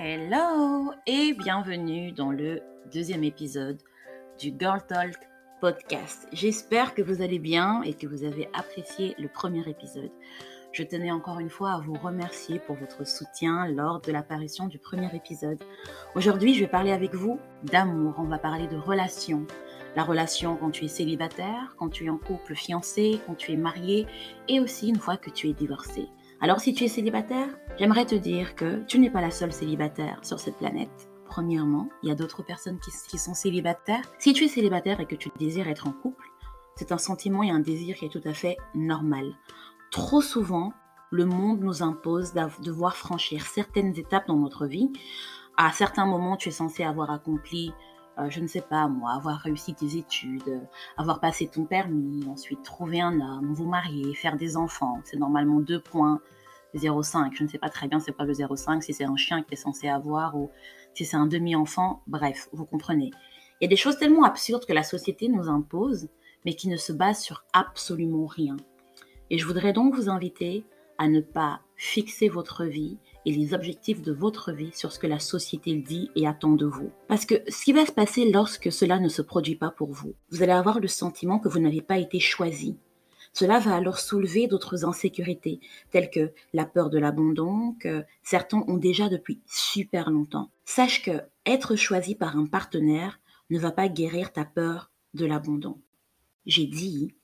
Hello et bienvenue dans le deuxième épisode du Girl Talk podcast. J'espère que vous allez bien et que vous avez apprécié le premier épisode. Je tenais encore une fois à vous remercier pour votre soutien lors de l'apparition du premier épisode. Aujourd'hui, je vais parler avec vous d'amour. On va parler de relations. La relation quand tu es célibataire, quand tu es en couple fiancé, quand tu es marié et aussi une fois que tu es divorcé. Alors si tu es célibataire, j'aimerais te dire que tu n'es pas la seule célibataire sur cette planète. Premièrement, il y a d'autres personnes qui, sont célibataires. Si tu es célibataire et que tu désires être en couple, c'est un sentiment et un désir qui est tout à fait normal. Trop souvent, le monde nous impose de devoir franchir certaines étapes dans notre vie. À certains moments, tu es censé avoir accompli euh, je ne sais pas moi, avoir réussi tes études, euh, avoir passé ton permis, ensuite trouver un homme, vous marier, faire des enfants. C'est normalement 2.05. Je ne sais pas très bien c'est pas le 0,5, si c'est un chien qui est censé avoir ou si c'est un demi-enfant. Bref, vous comprenez. Il y a des choses tellement absurdes que la société nous impose, mais qui ne se basent sur absolument rien. Et je voudrais donc vous inviter à ne pas fixer votre vie et les objectifs de votre vie sur ce que la société dit et attend de vous. Parce que ce qui va se passer lorsque cela ne se produit pas pour vous, vous allez avoir le sentiment que vous n'avez pas été choisi. Cela va alors soulever d'autres insécurités, telles que la peur de l'abandon, que certains ont déjà depuis super longtemps. Sache que être choisi par un partenaire ne va pas guérir ta peur de l'abandon. J'ai dit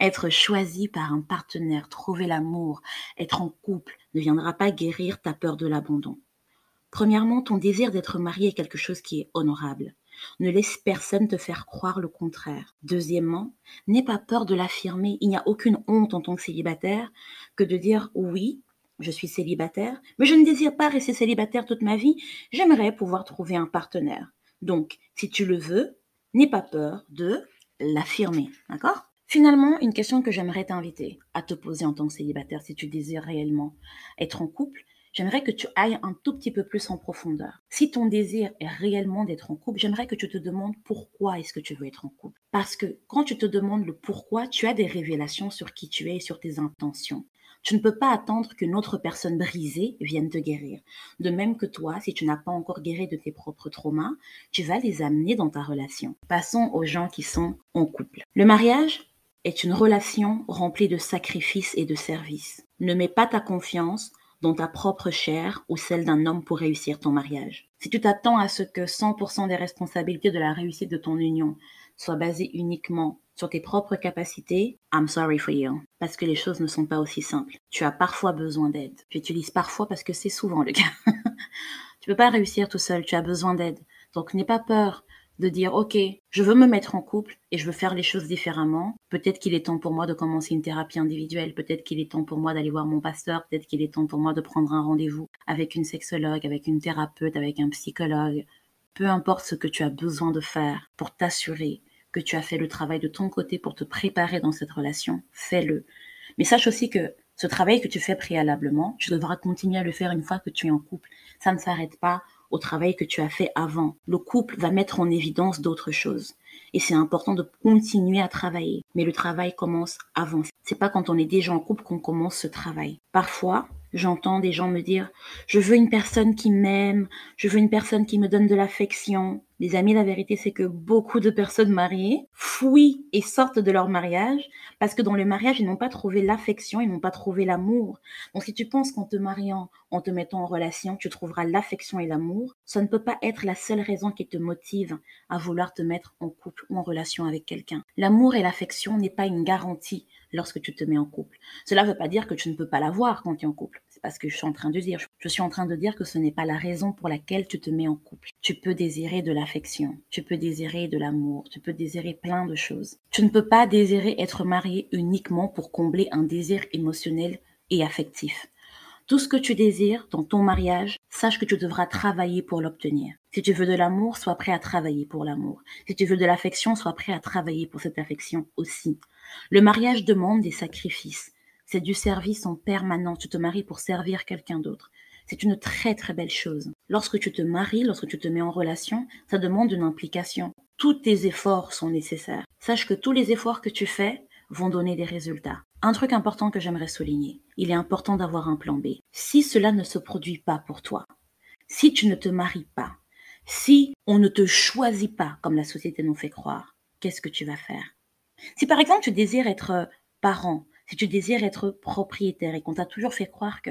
être choisi par un partenaire, trouver l'amour, être en couple ne viendra pas guérir ta peur de l'abandon. Premièrement, ton désir d'être marié est quelque chose qui est honorable. Ne laisse personne te faire croire le contraire. Deuxièmement, n'aie pas peur de l'affirmer. Il n'y a aucune honte en tant que célibataire que de dire oui, je suis célibataire, mais je ne désire pas rester célibataire toute ma vie. J'aimerais pouvoir trouver un partenaire. Donc, si tu le veux, n'aie pas peur de l'affirmer. D'accord? Finalement, une question que j'aimerais t'inviter à te poser en tant que célibataire si tu désires réellement être en couple, j'aimerais que tu ailles un tout petit peu plus en profondeur. Si ton désir est réellement d'être en couple, j'aimerais que tu te demandes pourquoi est-ce que tu veux être en couple. Parce que quand tu te demandes le pourquoi, tu as des révélations sur qui tu es et sur tes intentions. Tu ne peux pas attendre qu'une autre personne brisée vienne te guérir. De même que toi, si tu n'as pas encore guéri de tes propres traumas, tu vas les amener dans ta relation. Passons aux gens qui sont en couple. Le mariage, est une relation remplie de sacrifices et de services. Ne mets pas ta confiance dans ta propre chair ou celle d'un homme pour réussir ton mariage. Si tu t'attends à ce que 100% des responsabilités de la réussite de ton union soient basées uniquement sur tes propres capacités, I'm sorry for you. Parce que les choses ne sont pas aussi simples. Tu as parfois besoin d'aide. J'utilise parfois parce que c'est souvent le cas. tu peux pas réussir tout seul, tu as besoin d'aide. Donc n'aie pas peur de dire, OK, je veux me mettre en couple et je veux faire les choses différemment. Peut-être qu'il est temps pour moi de commencer une thérapie individuelle. Peut-être qu'il est temps pour moi d'aller voir mon pasteur. Peut-être qu'il est temps pour moi de prendre un rendez-vous avec une sexologue, avec une thérapeute, avec un psychologue. Peu importe ce que tu as besoin de faire pour t'assurer que tu as fait le travail de ton côté pour te préparer dans cette relation, fais-le. Mais sache aussi que ce travail que tu fais préalablement, tu devras continuer à le faire une fois que tu es en couple. Ça ne s'arrête pas au travail que tu as fait avant. Le couple va mettre en évidence d'autres choses. Et c'est important de continuer à travailler. Mais le travail commence avant. C'est pas quand on est déjà en couple qu'on commence ce travail. Parfois, j'entends des gens me dire, je veux une personne qui m'aime, je veux une personne qui me donne de l'affection, les amis, la vérité, c'est que beaucoup de personnes mariées fuient et sortent de leur mariage parce que dans le mariage, ils n'ont pas trouvé l'affection, ils n'ont pas trouvé l'amour. Donc, si tu penses qu'en te mariant, en te mettant en relation, tu trouveras l'affection et l'amour, ça ne peut pas être la seule raison qui te motive à vouloir te mettre en couple ou en relation avec quelqu'un. L'amour et l'affection n'est pas une garantie lorsque tu te mets en couple. Cela ne veut pas dire que tu ne peux pas l'avoir quand tu es en couple. C'est pas ce que je suis en train de dire. Je suis en train de dire que ce n'est pas la raison pour laquelle tu te mets en couple. Tu peux désirer de l'affection, tu peux désirer de l'amour, tu peux désirer plein de choses. Tu ne peux pas désirer être marié uniquement pour combler un désir émotionnel et affectif. Tout ce que tu désires dans ton mariage, sache que tu devras travailler pour l'obtenir. Si tu veux de l'amour, sois prêt à travailler pour l'amour. Si tu veux de l'affection, sois prêt à travailler pour cette affection aussi. Le mariage demande des sacrifices. C'est du service en permanence. Tu te maries pour servir quelqu'un d'autre. C'est une très très belle chose. Lorsque tu te maries, lorsque tu te mets en relation, ça demande une implication. Tous tes efforts sont nécessaires. Sache que tous les efforts que tu fais vont donner des résultats. Un truc important que j'aimerais souligner, il est important d'avoir un plan B. Si cela ne se produit pas pour toi, si tu ne te maries pas, si on ne te choisit pas comme la société nous fait croire, qu'est-ce que tu vas faire? Si par exemple tu désires être parent, si tu désires être propriétaire et qu'on t'a toujours fait croire que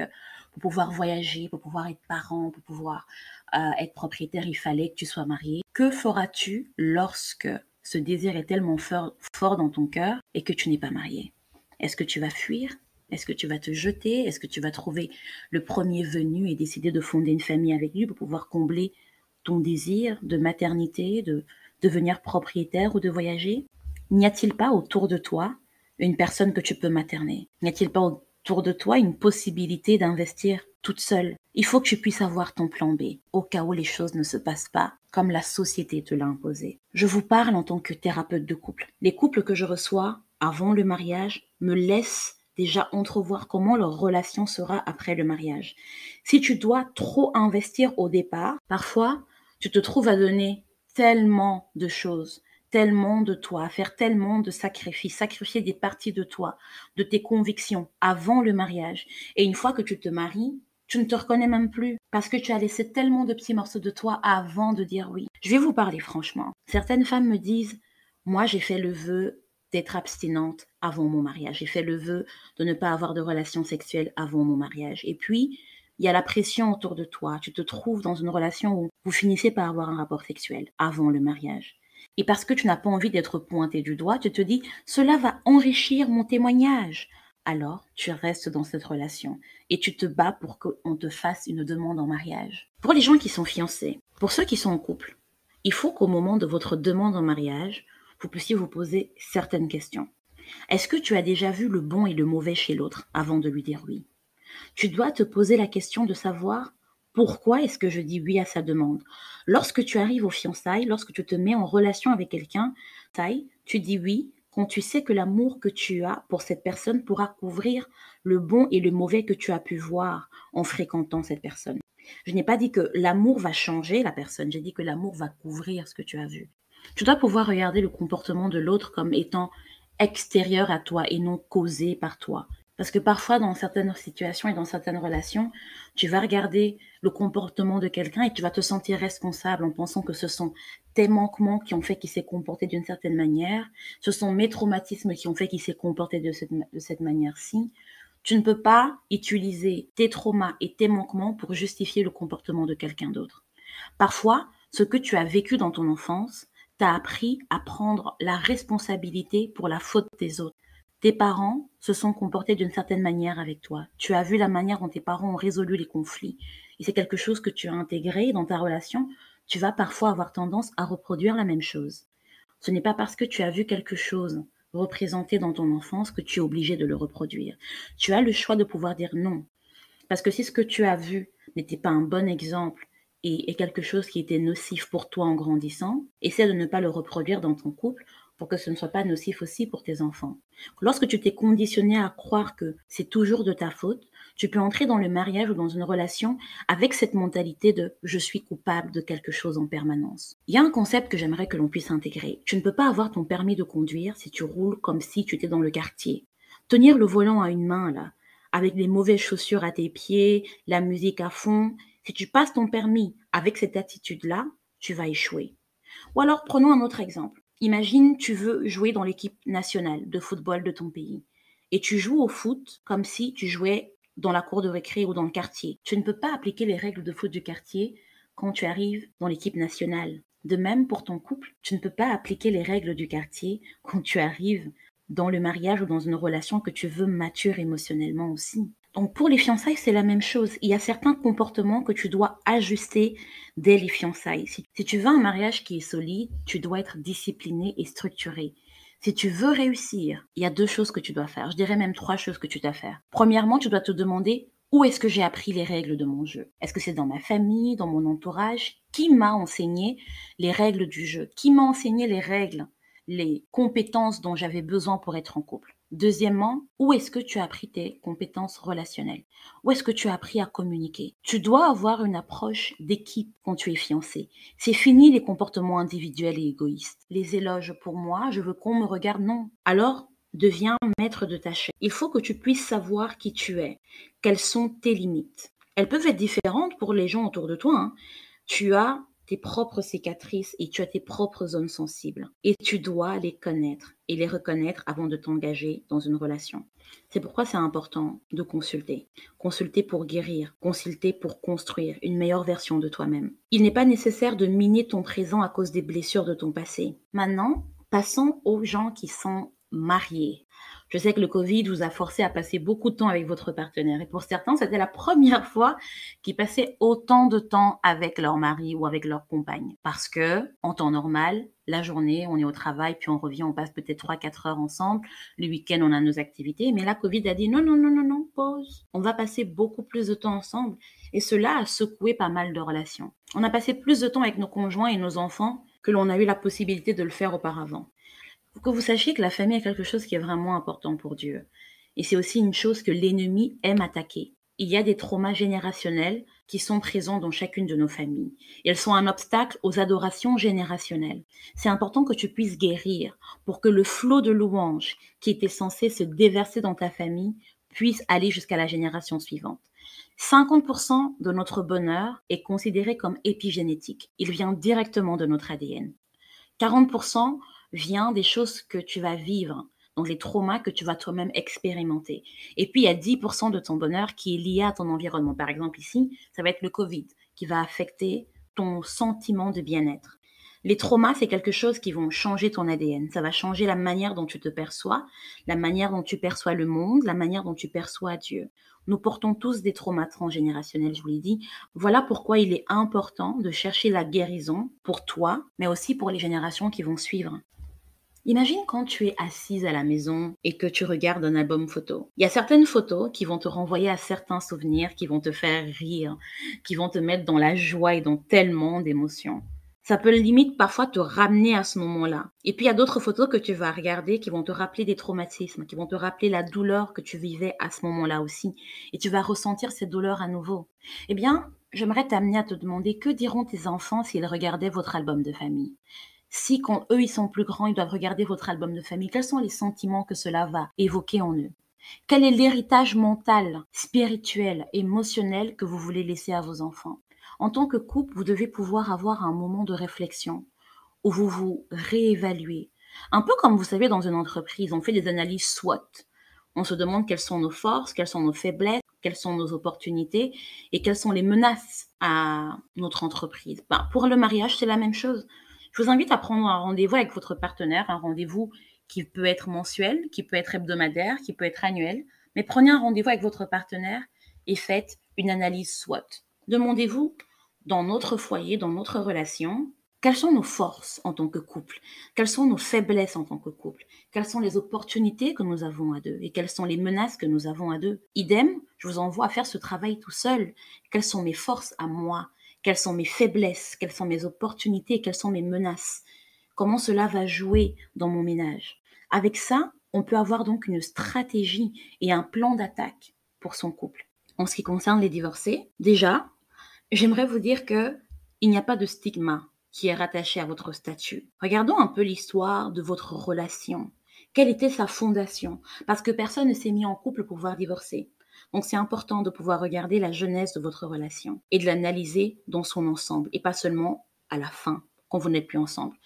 pour pouvoir voyager, pour pouvoir être parent, pour pouvoir euh, être propriétaire, il fallait que tu sois marié, que feras-tu lorsque ce désir est tellement fort, fort dans ton cœur et que tu n'es pas marié? Est-ce que tu vas fuir? Est-ce que tu vas te jeter? Est-ce que tu vas trouver le premier venu et décider de fonder une famille avec lui pour pouvoir combler ton désir de maternité, de devenir propriétaire ou de voyager? N'y a-t-il pas autour de toi une personne que tu peux materner N'y a-t-il pas autour de toi une possibilité d'investir toute seule? Il faut que tu puisses avoir ton plan B au cas où les choses ne se passent pas comme la société te l'a imposé. Je vous parle en tant que thérapeute de couple. Les couples que je reçois avant le mariage me laissent déjà entrevoir comment leur relation sera après le mariage. Si tu dois trop investir au départ, parfois tu te trouves à donner tellement de choses, tellement de toi, à faire tellement de sacrifices, sacrifier des parties de toi, de tes convictions avant le mariage. Et une fois que tu te maries, tu ne te reconnais même plus parce que tu as laissé tellement de petits morceaux de toi avant de dire oui. Je vais vous parler franchement. Certaines femmes me disent, moi j'ai fait le vœu d'être abstinente avant mon mariage. J'ai fait le vœu de ne pas avoir de relations sexuelles avant mon mariage. Et puis, il y a la pression autour de toi. Tu te trouves dans une relation où vous finissez par avoir un rapport sexuel avant le mariage. Et parce que tu n'as pas envie d'être pointé du doigt, tu te dis, cela va enrichir mon témoignage. Alors, tu restes dans cette relation et tu te bats pour qu'on te fasse une demande en mariage. Pour les gens qui sont fiancés, pour ceux qui sont en couple, il faut qu'au moment de votre demande en mariage, vous puissiez vous poser certaines questions. Est-ce que tu as déjà vu le bon et le mauvais chez l'autre avant de lui dire oui? Tu dois te poser la question de savoir pourquoi est-ce que je dis oui à sa demande? Lorsque tu arrives aux fiançailles, lorsque tu te mets en relation avec quelqu'un, tu dis oui quand tu sais que l'amour que tu as pour cette personne pourra couvrir le bon et le mauvais que tu as pu voir en fréquentant cette personne. Je n'ai pas dit que l'amour va changer la personne, j'ai dit que l'amour va couvrir ce que tu as vu. Tu dois pouvoir regarder le comportement de l'autre comme étant extérieur à toi et non causé par toi. Parce que parfois, dans certaines situations et dans certaines relations, tu vas regarder le comportement de quelqu'un et tu vas te sentir responsable en pensant que ce sont tes manquements qui ont fait qu'il s'est comporté d'une certaine manière, ce sont mes traumatismes qui ont fait qu'il s'est comporté de cette, de cette manière-ci. Tu ne peux pas utiliser tes traumas et tes manquements pour justifier le comportement de quelqu'un d'autre. Parfois, ce que tu as vécu dans ton enfance t'a appris à prendre la responsabilité pour la faute des autres. Tes parents se sont comportés d'une certaine manière avec toi. Tu as vu la manière dont tes parents ont résolu les conflits. Et c'est quelque chose que tu as intégré dans ta relation. Tu vas parfois avoir tendance à reproduire la même chose. Ce n'est pas parce que tu as vu quelque chose représenté dans ton enfance que tu es obligé de le reproduire. Tu as le choix de pouvoir dire non. Parce que si ce que tu as vu n'était pas un bon exemple et est quelque chose qui était nocif pour toi en grandissant, essaie de ne pas le reproduire dans ton couple pour que ce ne soit pas nocif aussi pour tes enfants. Lorsque tu t'es conditionné à croire que c'est toujours de ta faute, tu peux entrer dans le mariage ou dans une relation avec cette mentalité de je suis coupable de quelque chose en permanence. Il y a un concept que j'aimerais que l'on puisse intégrer. Tu ne peux pas avoir ton permis de conduire si tu roules comme si tu étais dans le quartier. Tenir le volant à une main, là, avec les mauvaises chaussures à tes pieds, la musique à fond, si tu passes ton permis avec cette attitude-là, tu vas échouer. Ou alors prenons un autre exemple. Imagine, tu veux jouer dans l'équipe nationale de football de ton pays et tu joues au foot comme si tu jouais dans la cour de récré ou dans le quartier. Tu ne peux pas appliquer les règles de foot du quartier quand tu arrives dans l'équipe nationale. De même pour ton couple, tu ne peux pas appliquer les règles du quartier quand tu arrives dans le mariage ou dans une relation que tu veux mature émotionnellement aussi. Donc pour les fiançailles, c'est la même chose. Il y a certains comportements que tu dois ajuster dès les fiançailles. Si, tu veux un mariage qui est solide, tu dois être discipliné et structuré. Si tu veux réussir, il y a deux choses que tu dois faire. Je dirais même trois choses que tu dois faire. Premièrement, tu dois te demander où est-ce que j'ai appris les règles de mon jeu? Est-ce que c'est dans ma famille, dans mon entourage? Qui m'a enseigné les règles du jeu? Qui m'a enseigné les règles, les compétences dont j'avais besoin pour être en couple? Deuxièmement, où est-ce que tu as appris tes compétences relationnelles? Où est-ce que tu as appris à communiquer? Tu dois avoir une approche d'équipe quand tu es fiancé. C'est fini les comportements individuels et égoïstes. Les éloges pour moi, je veux qu'on me regarde, non. Alors, deviens maître de ta chaîne. Il faut que tu puisses savoir qui tu es, quelles sont tes limites? elles peuvent être différentes pour les gens autour de toi. Hein. Tu as tes propres cicatrices et tu as tes propres zones sensibles. Et tu dois les connaître et les reconnaître avant de t'engager dans une relation. C'est pourquoi c'est important de consulter. Consulter pour guérir, consulter pour construire une meilleure version de toi-même. Il n'est pas nécessaire de miner ton présent à cause des blessures de ton passé. Maintenant, passons aux gens qui sont mariés. Je sais que le Covid vous a forcé à passer beaucoup de temps avec votre partenaire. Et pour certains, c'était la première fois qu'ils passaient autant de temps avec leur mari ou avec leur compagne. Parce que, en temps normal, la journée, on est au travail, puis on revient, on passe peut-être 3-4 heures ensemble. Le week-end, on a nos activités. Mais la Covid a dit non, non, non, non, non, pause. On va passer beaucoup plus de temps ensemble. Et cela a secoué pas mal de relations. On a passé plus de temps avec nos conjoints et nos enfants que l'on a eu la possibilité de le faire auparavant que vous sachiez que la famille est quelque chose qui est vraiment important pour Dieu. Et c'est aussi une chose que l'ennemi aime attaquer. Il y a des traumas générationnels qui sont présents dans chacune de nos familles. Elles sont un obstacle aux adorations générationnelles. C'est important que tu puisses guérir pour que le flot de louanges qui était censé se déverser dans ta famille puisse aller jusqu'à la génération suivante. 50% de notre bonheur est considéré comme épigénétique. Il vient directement de notre ADN. 40% vient des choses que tu vas vivre, donc les traumas que tu vas toi-même expérimenter. Et puis, il y a 10% de ton bonheur qui est lié à ton environnement. Par exemple, ici, ça va être le Covid qui va affecter ton sentiment de bien-être. Les traumas, c'est quelque chose qui vont changer ton ADN. Ça va changer la manière dont tu te perçois, la manière dont tu perçois le monde, la manière dont tu perçois Dieu. Nous portons tous des traumas transgénérationnels, je vous l'ai dit. Voilà pourquoi il est important de chercher la guérison pour toi, mais aussi pour les générations qui vont suivre. Imagine quand tu es assise à la maison et que tu regardes un album photo. Il y a certaines photos qui vont te renvoyer à certains souvenirs, qui vont te faire rire, qui vont te mettre dans la joie et dans tellement d'émotions. Ça peut limite parfois te ramener à ce moment-là. Et puis il y a d'autres photos que tu vas regarder qui vont te rappeler des traumatismes, qui vont te rappeler la douleur que tu vivais à ce moment-là aussi. Et tu vas ressentir cette douleur à nouveau. Eh bien, j'aimerais t'amener à te demander que diront tes enfants s'ils regardaient votre album de famille? Si quand eux ils sont plus grands, ils doivent regarder votre album de famille, quels sont les sentiments que cela va évoquer en eux? Quel est l'héritage mental, spirituel, émotionnel que vous voulez laisser à vos enfants? En tant que couple, vous devez pouvoir avoir un moment de réflexion où vous vous réévaluez. Un peu comme vous savez dans une entreprise, on fait des analyses SWOT. On se demande quelles sont nos forces, quelles sont nos faiblesses, quelles sont nos opportunités et quelles sont les menaces à notre entreprise. Ben, pour le mariage, c'est la même chose. Je vous invite à prendre un rendez-vous avec votre partenaire, un rendez-vous qui peut être mensuel, qui peut être hebdomadaire, qui peut être annuel, mais prenez un rendez-vous avec votre partenaire et faites une analyse SWOT. Demandez-vous dans notre foyer, dans notre relation, quelles sont nos forces en tant que couple? Quelles sont nos faiblesses en tant que couple? Quelles sont les opportunités que nous avons à deux? Et quelles sont les menaces que nous avons à deux? Idem, je vous envoie à faire ce travail tout seul. Quelles sont mes forces à moi? Quelles sont mes faiblesses, quelles sont mes opportunités, quelles sont mes menaces, comment cela va jouer dans mon ménage? Avec ça, on peut avoir donc une stratégie et un plan d'attaque pour son couple. En ce qui concerne les divorcés, déjà, j'aimerais vous dire que il n'y a pas de stigma qui est rattaché à votre statut. Regardons un peu l'histoire de votre relation. Quelle était sa fondation? Parce que personne ne s'est mis en couple pour pouvoir divorcer. Donc c'est important de pouvoir regarder la jeunesse de votre relation et de l'analyser dans son ensemble et pas seulement à la fin, quand vous n'êtes plus ensemble.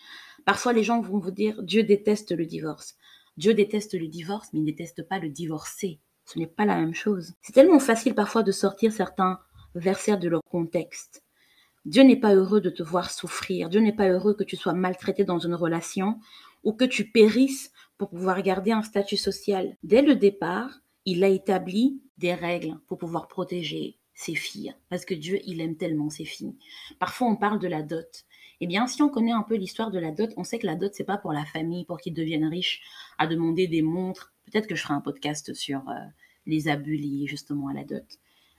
Parfois les gens vont vous dire Dieu déteste le divorce. Dieu déteste le divorce, mais il ne déteste pas le divorcé. Ce n'est pas la même chose. C'est tellement facile parfois de sortir certains versets de leur contexte. Dieu n'est pas heureux de te voir souffrir. Dieu n'est pas heureux que tu sois maltraité dans une relation ou que tu périsses pour pouvoir garder un statut social. Dès le départ, il a établi des règles pour pouvoir protéger ses filles, parce que Dieu, il aime tellement ses filles. Parfois, on parle de la dot. Eh bien, si on connaît un peu l'histoire de la dot, on sait que la dot, c'est pas pour la famille, pour qu'ils deviennent riches, à demander des montres. Peut-être que je ferai un podcast sur euh, les abus liés justement à la dot.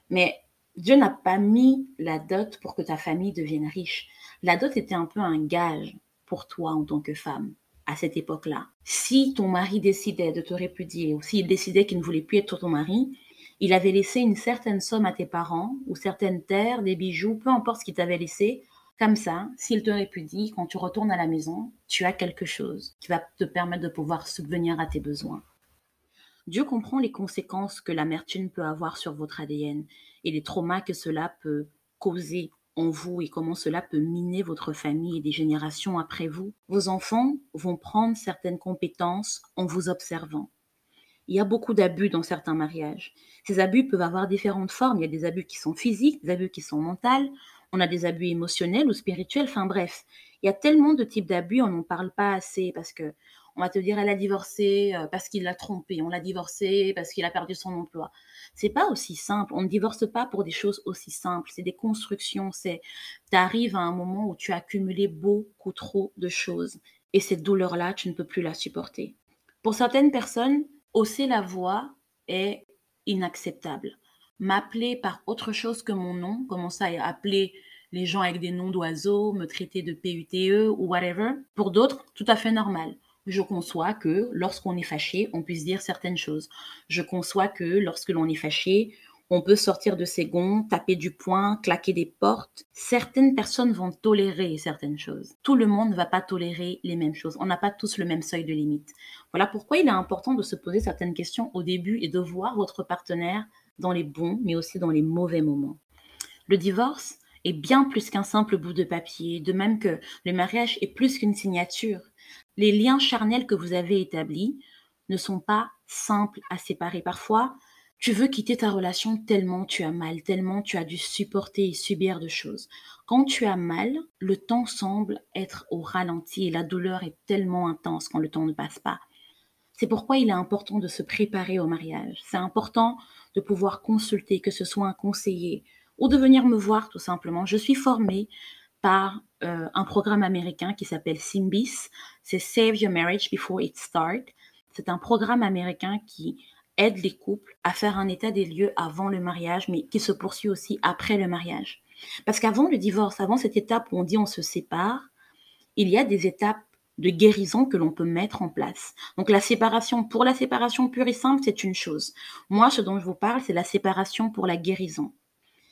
Mais Dieu n'a pas mis la dot pour que ta famille devienne riche. La dot était un peu un gage pour toi en tant que femme à cette époque-là. Si ton mari décidait de te répudier ou s'il décidait qu'il ne voulait plus être ton mari, il avait laissé une certaine somme à tes parents ou certaines terres, des bijoux, peu importe ce qu'il t'avait laissé. Comme ça, s'il te répudie, quand tu retournes à la maison, tu as quelque chose qui va te permettre de pouvoir subvenir à tes besoins. Dieu comprend les conséquences que l'amertume peut avoir sur votre ADN et les traumas que cela peut causer en vous et comment cela peut miner votre famille et des générations après vous. Vos enfants vont prendre certaines compétences en vous observant. Il y a beaucoup d'abus dans certains mariages. Ces abus peuvent avoir différentes formes. Il y a des abus qui sont physiques, des abus qui sont mentaux, on a des abus émotionnels ou spirituels, enfin bref. Il y a tellement de types d'abus, on n'en parle pas assez parce que on va te dire elle a divorcé euh, parce qu'il l'a trompé, on l'a divorcé parce qu'il a perdu son emploi. C'est pas aussi simple. On ne divorce pas pour des choses aussi simples. C'est des constructions. C'est, arrives à un moment où tu as accumulé beaucoup trop de choses et cette douleur-là, tu ne peux plus la supporter. Pour certaines personnes, hausser la voix est inacceptable. M'appeler par autre chose que mon nom, commencer à appeler les gens avec des noms d'oiseaux, me traiter de PUTE ou whatever. Pour d'autres, tout à fait normal je conçois que lorsqu'on est fâché, on puisse dire certaines choses. Je conçois que lorsque l'on est fâché, on peut sortir de ses gonds, taper du poing, claquer des portes. Certaines personnes vont tolérer certaines choses. Tout le monde ne va pas tolérer les mêmes choses. On n'a pas tous le même seuil de limite. Voilà pourquoi il est important de se poser certaines questions au début et de voir votre partenaire dans les bons, mais aussi dans les mauvais moments. Le divorce est bien plus qu'un simple bout de papier, de même que le mariage est plus qu'une signature les liens charnels que vous avez établis ne sont pas simples à séparer. Parfois, tu veux quitter ta relation tellement tu as mal, tellement tu as dû supporter et subir de choses. Quand tu as mal, le temps semble être au ralenti et la douleur est tellement intense quand le temps ne passe pas. C'est pourquoi il est important de se préparer au mariage. C'est important de pouvoir consulter, que ce soit un conseiller ou de venir me voir tout simplement. Je suis formée par euh, un programme américain qui s'appelle Symbis. C'est Save Your Marriage Before It Starts. C'est un programme américain qui aide les couples à faire un état des lieux avant le mariage, mais qui se poursuit aussi après le mariage. Parce qu'avant le divorce, avant cette étape où on dit on se sépare, il y a des étapes de guérison que l'on peut mettre en place. Donc la séparation, pour la séparation pure et simple, c'est une chose. Moi, ce dont je vous parle, c'est la séparation pour la guérison.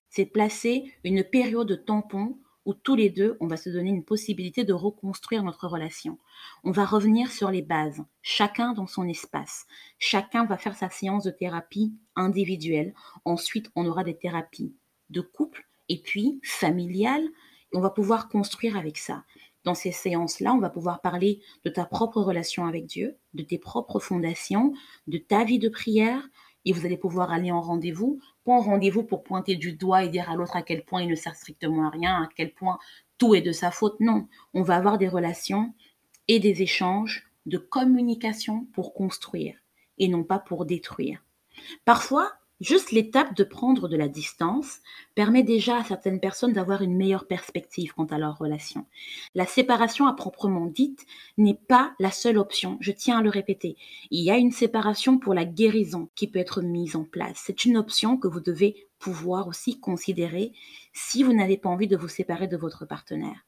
C'est placer une période de tampon où tous les deux, on va se donner une possibilité de reconstruire notre relation. On va revenir sur les bases, chacun dans son espace. Chacun va faire sa séance de thérapie individuelle. Ensuite, on aura des thérapies de couple et puis familiales. On va pouvoir construire avec ça. Dans ces séances-là, on va pouvoir parler de ta propre relation avec Dieu, de tes propres fondations, de ta vie de prière, et vous allez pouvoir aller en rendez-vous pas rendez-vous pour pointer du doigt et dire à l'autre à quel point il ne sert strictement à rien, à quel point tout est de sa faute. Non, on va avoir des relations et des échanges de communication pour construire et non pas pour détruire. Parfois, Juste l'étape de prendre de la distance permet déjà à certaines personnes d'avoir une meilleure perspective quant à leur relation. La séparation à proprement dite n'est pas la seule option, je tiens à le répéter. Il y a une séparation pour la guérison qui peut être mise en place. C'est une option que vous devez pouvoir aussi considérer si vous n'avez pas envie de vous séparer de votre partenaire.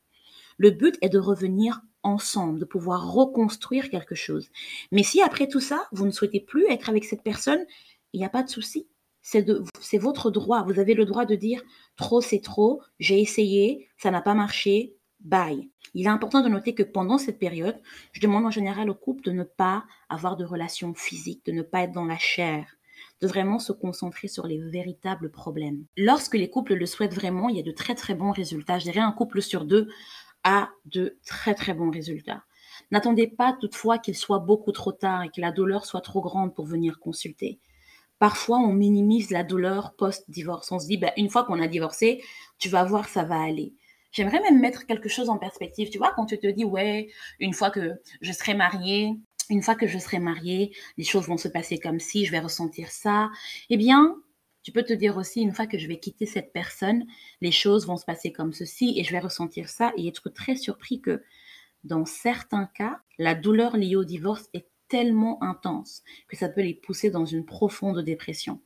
Le but est de revenir ensemble, de pouvoir reconstruire quelque chose. Mais si après tout ça, vous ne souhaitez plus être avec cette personne, il n'y a pas de souci c'est votre droit. Vous avez le droit de dire trop c'est trop, j'ai essayé, ça n'a pas marché, bye. Il est important de noter que pendant cette période, je demande en général au couple de ne pas avoir de relations physiques, de ne pas être dans la chair, de vraiment se concentrer sur les véritables problèmes. Lorsque les couples le souhaitent vraiment, il y a de très très bons résultats. Je dirais un couple sur deux a de très très bons résultats. N'attendez pas toutefois qu'il soit beaucoup trop tard et que la douleur soit trop grande pour venir consulter parfois on minimise la douleur post-divorce. On se dit, bah, une fois qu'on a divorcé, tu vas voir, ça va aller. J'aimerais même mettre quelque chose en perspective. Tu vois, quand tu te dis, ouais, une fois que je serai mariée, une fois que je serai mariée, les choses vont se passer comme si, je vais ressentir ça. Eh bien, tu peux te dire aussi, une fois que je vais quitter cette personne, les choses vont se passer comme ceci et je vais ressentir ça et être très surpris que dans certains cas, la douleur liée au divorce est tellement intense que ça peut les pousser dans une profonde dépression.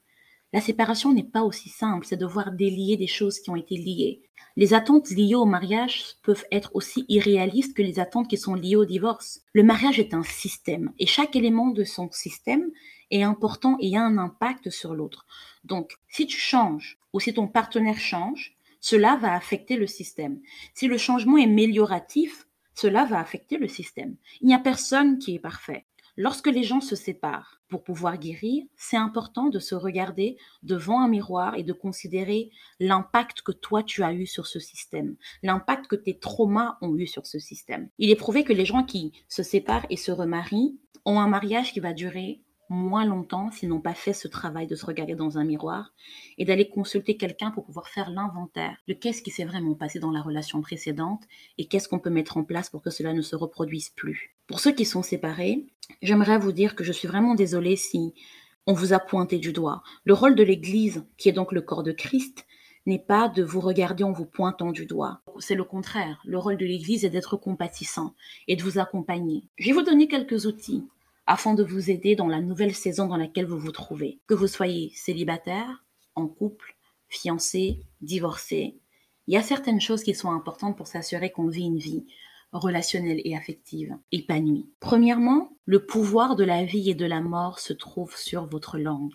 La séparation n'est pas aussi simple, c'est devoir délier des choses qui ont été liées. Les attentes liées au mariage peuvent être aussi irréalistes que les attentes qui sont liées au divorce. Le mariage est un système et chaque élément de son système est important et a un impact sur l'autre. Donc, si tu changes ou si ton partenaire change, cela va affecter le système. Si le changement est amélioratif, cela va affecter le système. Il n'y a personne qui est parfait. Lorsque les gens se séparent, pour pouvoir guérir, c'est important de se regarder devant un miroir et de considérer l'impact que toi tu as eu sur ce système, l'impact que tes traumas ont eu sur ce système. Il est prouvé que les gens qui se séparent et se remarient ont un mariage qui va durer moins longtemps s'ils n'ont pas fait ce travail de se regarder dans un miroir et d'aller consulter quelqu'un pour pouvoir faire l'inventaire de qu'est-ce qui s'est vraiment passé dans la relation précédente et qu'est-ce qu'on peut mettre en place pour que cela ne se reproduise plus. Pour ceux qui sont séparés, j'aimerais vous dire que je suis vraiment désolée si on vous a pointé du doigt. Le rôle de l'Église, qui est donc le corps de Christ, n'est pas de vous regarder en vous pointant du doigt. C'est le contraire. Le rôle de l'Église est d'être compatissant et de vous accompagner. Je vais vous donner quelques outils afin de vous aider dans la nouvelle saison dans laquelle vous vous trouvez. Que vous soyez célibataire, en couple, fiancé, divorcé, il y a certaines choses qui sont importantes pour s'assurer qu'on vit une vie relationnelle et affective épanouie. Premièrement, le pouvoir de la vie et de la mort se trouve sur votre langue.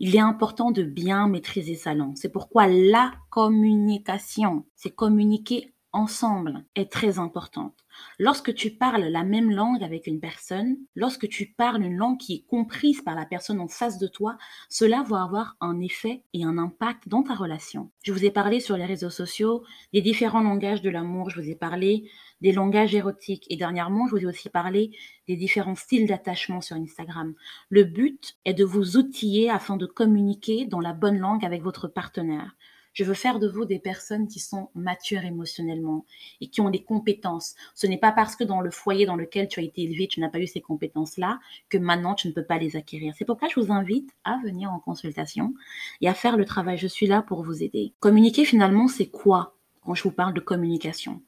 Il est important de bien maîtriser sa langue. C'est pourquoi la communication, c'est communiquer ensemble est très importante. Lorsque tu parles la même langue avec une personne, lorsque tu parles une langue qui est comprise par la personne en face de toi, cela va avoir un effet et un impact dans ta relation. Je vous ai parlé sur les réseaux sociaux des différents langages de l'amour, je vous ai parlé des langages érotiques et dernièrement, je vous ai aussi parlé des différents styles d'attachement sur Instagram. Le but est de vous outiller afin de communiquer dans la bonne langue avec votre partenaire. Je veux faire de vous des personnes qui sont matures émotionnellement et qui ont des compétences. Ce n'est pas parce que dans le foyer dans lequel tu as été élevé, tu n'as pas eu ces compétences-là, que maintenant tu ne peux pas les acquérir. C'est pourquoi je vous invite à venir en consultation et à faire le travail. Je suis là pour vous aider. Communiquer finalement, c'est quoi quand je vous parle de communication?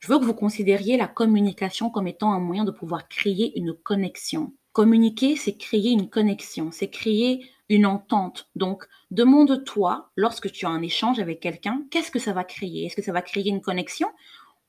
Je veux que vous considériez la communication comme étant un moyen de pouvoir créer une connexion. Communiquer, c'est créer une connexion, c'est créer une entente. Donc, demande-toi, lorsque tu as un échange avec quelqu'un, qu'est-ce que ça va créer? Est-ce que ça va créer une connexion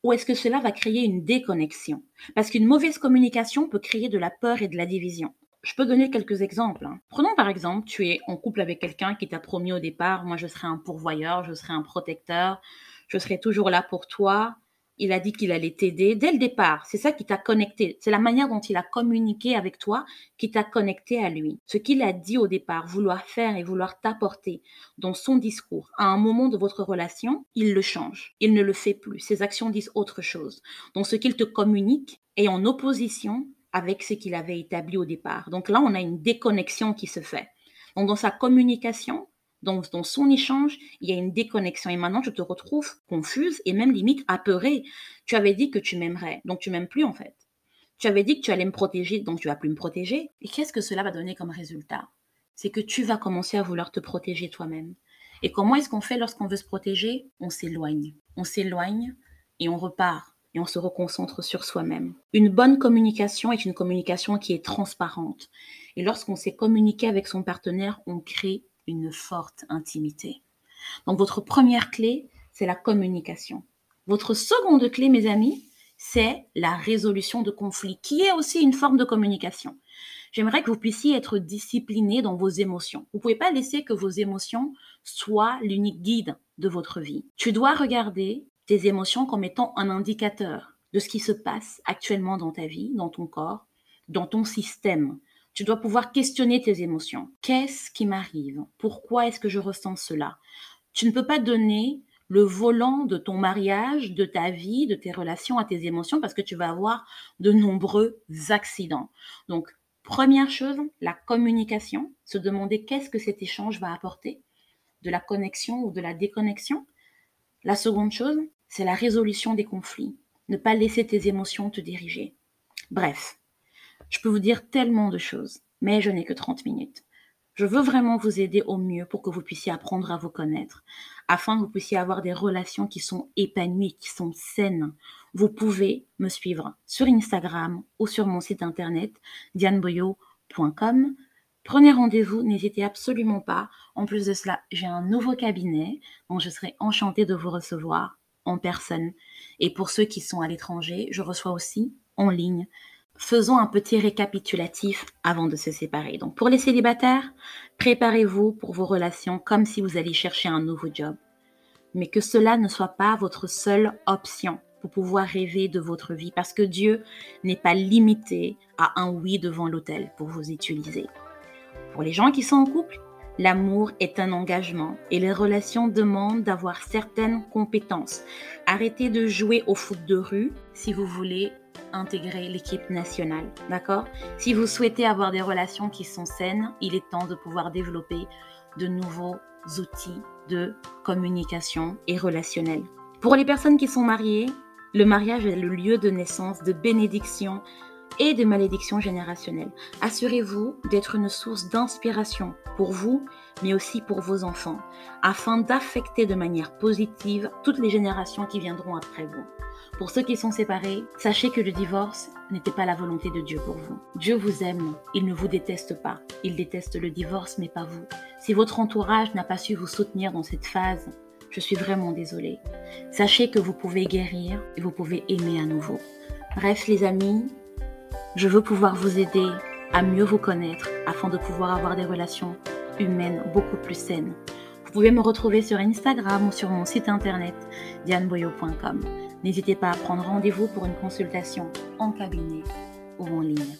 ou est-ce que cela va créer une déconnexion? Parce qu'une mauvaise communication peut créer de la peur et de la division. Je peux donner quelques exemples. Hein. Prenons par exemple, tu es en couple avec quelqu'un qui t'a promis au départ, moi je serai un pourvoyeur, je serai un protecteur, je serai toujours là pour toi, il a dit qu'il allait t'aider dès le départ. C'est ça qui t'a connecté. C'est la manière dont il a communiqué avec toi qui t'a connecté à lui. Ce qu'il a dit au départ, vouloir faire et vouloir t'apporter dans son discours, à un moment de votre relation, il le change. Il ne le fait plus. Ses actions disent autre chose. Donc ce qu'il te communique est en opposition avec ce qu'il avait établi au départ. Donc là, on a une déconnexion qui se fait. Donc dans sa communication, donc, dans son échange, il y a une déconnexion. Et maintenant, je te retrouve confuse et même limite apeurée. Tu avais dit que tu m'aimerais, donc tu m'aimes plus en fait. Tu avais dit que tu allais me protéger, donc tu vas plus me protéger. Et qu'est-ce que cela va donner comme résultat? C'est que tu vas commencer à vouloir te protéger toi-même. Et comment est-ce qu'on fait lorsqu'on veut se protéger? On s'éloigne. On s'éloigne et on repart et on se reconcentre sur soi-même. Une bonne communication est une communication qui est transparente. Et lorsqu'on sait communiquer avec son partenaire, on crée une forte intimité. Donc votre première clé, c'est la communication. Votre seconde clé, mes amis, c'est la résolution de conflits, qui est aussi une forme de communication. J'aimerais que vous puissiez être discipliné dans vos émotions. Vous ne pouvez pas laisser que vos émotions soient l'unique guide de votre vie. Tu dois regarder tes émotions comme étant un indicateur de ce qui se passe actuellement dans ta vie, dans ton corps, dans ton système. Tu dois pouvoir questionner tes émotions. Qu'est-ce qui m'arrive? Pourquoi est-ce que je ressens cela? Tu ne peux pas donner le volant de ton mariage, de ta vie, de tes relations à tes émotions parce que tu vas avoir de nombreux accidents. Donc, première chose, la communication, se demander qu'est-ce que cet échange va apporter, de la connexion ou de la déconnexion. La seconde chose, c'est la résolution des conflits, ne pas laisser tes émotions te diriger. Bref, je peux vous dire tellement de choses, mais je n'ai que 30 minutes. Je veux vraiment vous aider au mieux pour que vous puissiez apprendre à vous connaître, afin que vous puissiez avoir des relations qui sont épanouies, qui sont saines. Vous pouvez me suivre sur Instagram ou sur mon site internet dianeboyo.com. Prenez rendez-vous, n'hésitez absolument pas. En plus de cela, j'ai un nouveau cabinet dont je serai enchantée de vous recevoir en personne. Et pour ceux qui sont à l'étranger, je reçois aussi en ligne faisons un petit récapitulatif avant de se séparer. Donc pour les célibataires, préparez-vous pour vos relations comme si vous alliez chercher un nouveau job. Mais que cela ne soit pas votre seule option pour pouvoir rêver de votre vie parce que Dieu n'est pas limité à un oui devant l'autel pour vous utiliser. Pour les gens qui sont en couple, L'amour est un engagement et les relations demandent d'avoir certaines compétences. Arrêtez de jouer au foot de rue si vous voulez intégrer l'équipe nationale, d'accord? Si vous souhaitez avoir des relations qui sont saines, il est temps de pouvoir développer de nouveaux outils de communication et relationnel. Pour les personnes qui sont mariées, le mariage est le lieu de naissance, de bénédiction et de malédiction générationnelle. Assurez-vous d'être une source d'inspiration pour vous, mais aussi pour vos enfants, afin d'affecter de manière positive toutes les générations qui viendront après vous. Pour ceux qui sont séparés, sachez que le divorce n'était pas la volonté de Dieu pour vous. Dieu vous aime, il ne vous déteste pas. Il déteste le divorce, mais pas vous. Si votre entourage n'a pas su vous soutenir dans cette phase, je suis vraiment désolée. Sachez que vous pouvez guérir et vous pouvez aimer à nouveau. Bref, les amis, je veux pouvoir vous aider à mieux vous connaître afin de pouvoir avoir des relations humaines beaucoup plus saines. Vous pouvez me retrouver sur Instagram ou sur mon site internet dianeboyo.com. N'hésitez pas à prendre rendez-vous pour une consultation en cabinet ou en ligne.